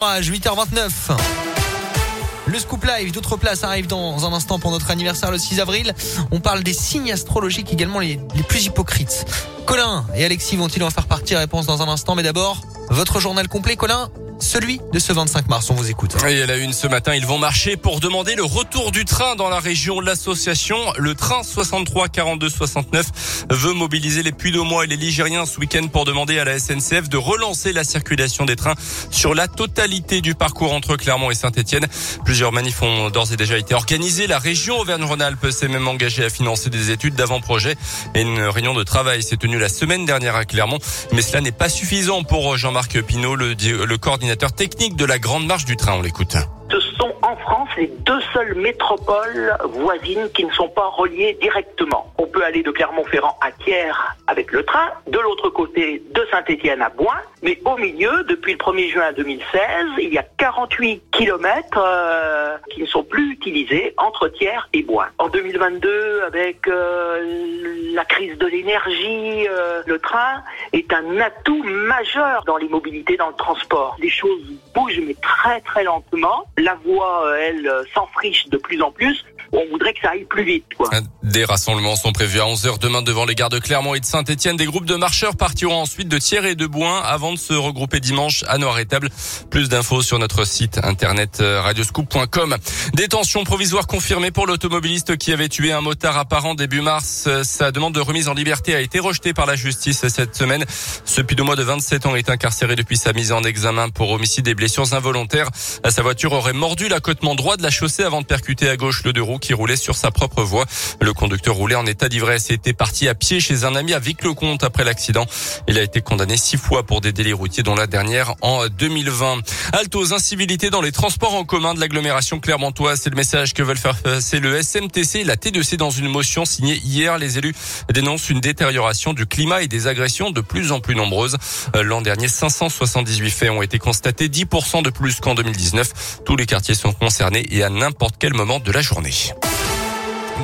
8h29. Le Scoop Live d'autres places arrive dans un instant pour notre anniversaire le 6 avril. On parle des signes astrologiques également les, les plus hypocrites. Colin et Alexis vont-ils en faire partie? Réponse dans un instant. Mais d'abord, votre journal complet, Colin celui de ce 25 mars. On vous écoute. Et à la une ce matin, ils vont marcher pour demander le retour du train dans la région. L'association, le train 63 42 69, veut mobiliser les Puy-de-Mois et les Ligériens ce week-end pour demander à la SNCF de relancer la circulation des trains sur la totalité du parcours entre Clermont et Saint-Etienne. Plusieurs manifs ont d'ores et déjà été organisés. La région Auvergne-Rhône-Alpes s'est même engagée à financer des études d'avant-projet et une réunion de travail s'est tenue la semaine dernière à Clermont. Mais cela n'est pas suffisant pour Jean-Marc Pinault, le, le coordinateur technique de la Grande Marche du Train. On l'écoute. Ce sont en France les deux seules métropoles voisines qui ne sont pas reliées directement. On peut aller de Clermont-Ferrand à Thiers avec le train, de l'autre côté de Saint-Étienne à Boin, mais au milieu, depuis le 1er juin 2016, il y a 48 kilomètres euh, qui ne sont plus utilisés entre Thiers et Boin. En 2022, avec euh, la crise de l'énergie, euh, le train est un atout majeur dans les mobilités, dans le transport. Les choses bougent mais très très lentement. La voie, elle, s'enfriche de plus en plus on voudrait que ça aille plus vite. Quoi. Des rassemblements sont prévus à 11h demain devant les gares de Clermont et de Saint-Etienne. Des groupes de marcheurs partiront ensuite de Thiers et de Bouin avant de se regrouper dimanche à Noir-et-Table. Plus d'infos sur notre site internet euh, radioscoop.com. Détention provisoire confirmée pour l'automobiliste qui avait tué un motard apparent début mars. Sa demande de remise en liberté a été rejetée par la justice cette semaine. Ce mois de 27 ans est incarcéré depuis sa mise en examen pour homicide et blessures involontaires. Sa voiture aurait mordu l'accotement droit de la chaussée avant de percuter à gauche le deux roues qui roulait sur sa propre voie. Le conducteur roulait en état d'ivresse et était parti à pied chez un ami à Vic-le-Comte après l'accident. Il a été condamné six fois pour des délits routiers, dont la dernière en 2020. Halte aux incivilités dans les transports en commun de l'agglomération clermontoise. C'est le message que veulent faire passer le SMTC et la T2C dans une motion signée hier. Les élus dénoncent une détérioration du climat et des agressions de plus en plus nombreuses. Euh, l'an dernier, 578 faits ont été constatés, 10% de plus qu'en 2019. Tous les quartiers sont concernés et à n'importe quel moment de la journée.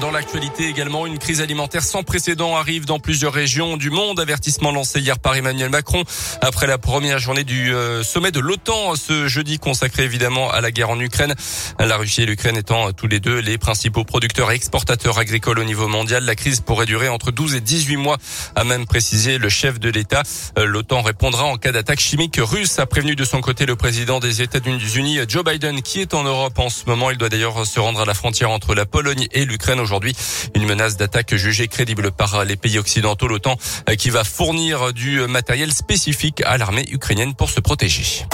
Dans l'actualité également, une crise alimentaire sans précédent arrive dans plusieurs régions du monde. Avertissement lancé hier par Emmanuel Macron après la première journée du euh, sommet de l'OTAN ce jeudi consacré évidemment à la guerre en Ukraine. La Russie et l'Ukraine étant tous les deux les principaux producteurs et exportateurs agricoles au niveau mondial. La crise pourrait durer entre 12 et 18 mois, a même précisé le chef de l'État. Euh, L'OTAN répondra en cas d'attaque chimique russe, a prévenu de son côté le président des États-Unis Joe Biden qui est en Europe en ce moment. Il doit d'ailleurs se rendre à la frontière entre la Pologne et l'Ukraine aujourd'hui. Une menace d'attaque jugée crédible par les pays occidentaux, l'OTAN qui va fournir du matériel spécifique à l'armée ukrainienne pour se protéger.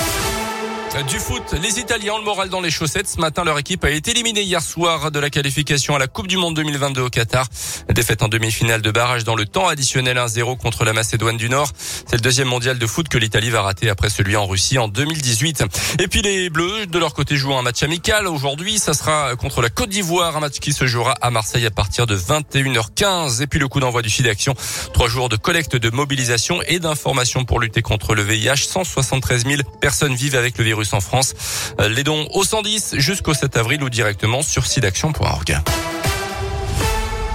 Du foot, les Italiens ont le moral dans les chaussettes. Ce matin, leur équipe a été éliminée hier soir de la qualification à la Coupe du Monde 2022 au Qatar. Défaite en demi-finale de barrage dans le temps additionnel 1-0 contre la Macédoine du Nord. C'est le deuxième mondial de foot que l'Italie va rater après celui en Russie en 2018. Et puis les Bleus, de leur côté, jouent un match amical. Aujourd'hui, ça sera contre la Côte d'Ivoire, un match qui se jouera à Marseille à partir de 21h15. Et puis le coup d'envoi du site d'action. Trois jours de collecte, de mobilisation et d'information pour lutter contre le VIH. 173 000 personnes vivent avec le virus en France. Euh, les dons au 110 jusqu'au 7 avril ou directement sur sidaction.org.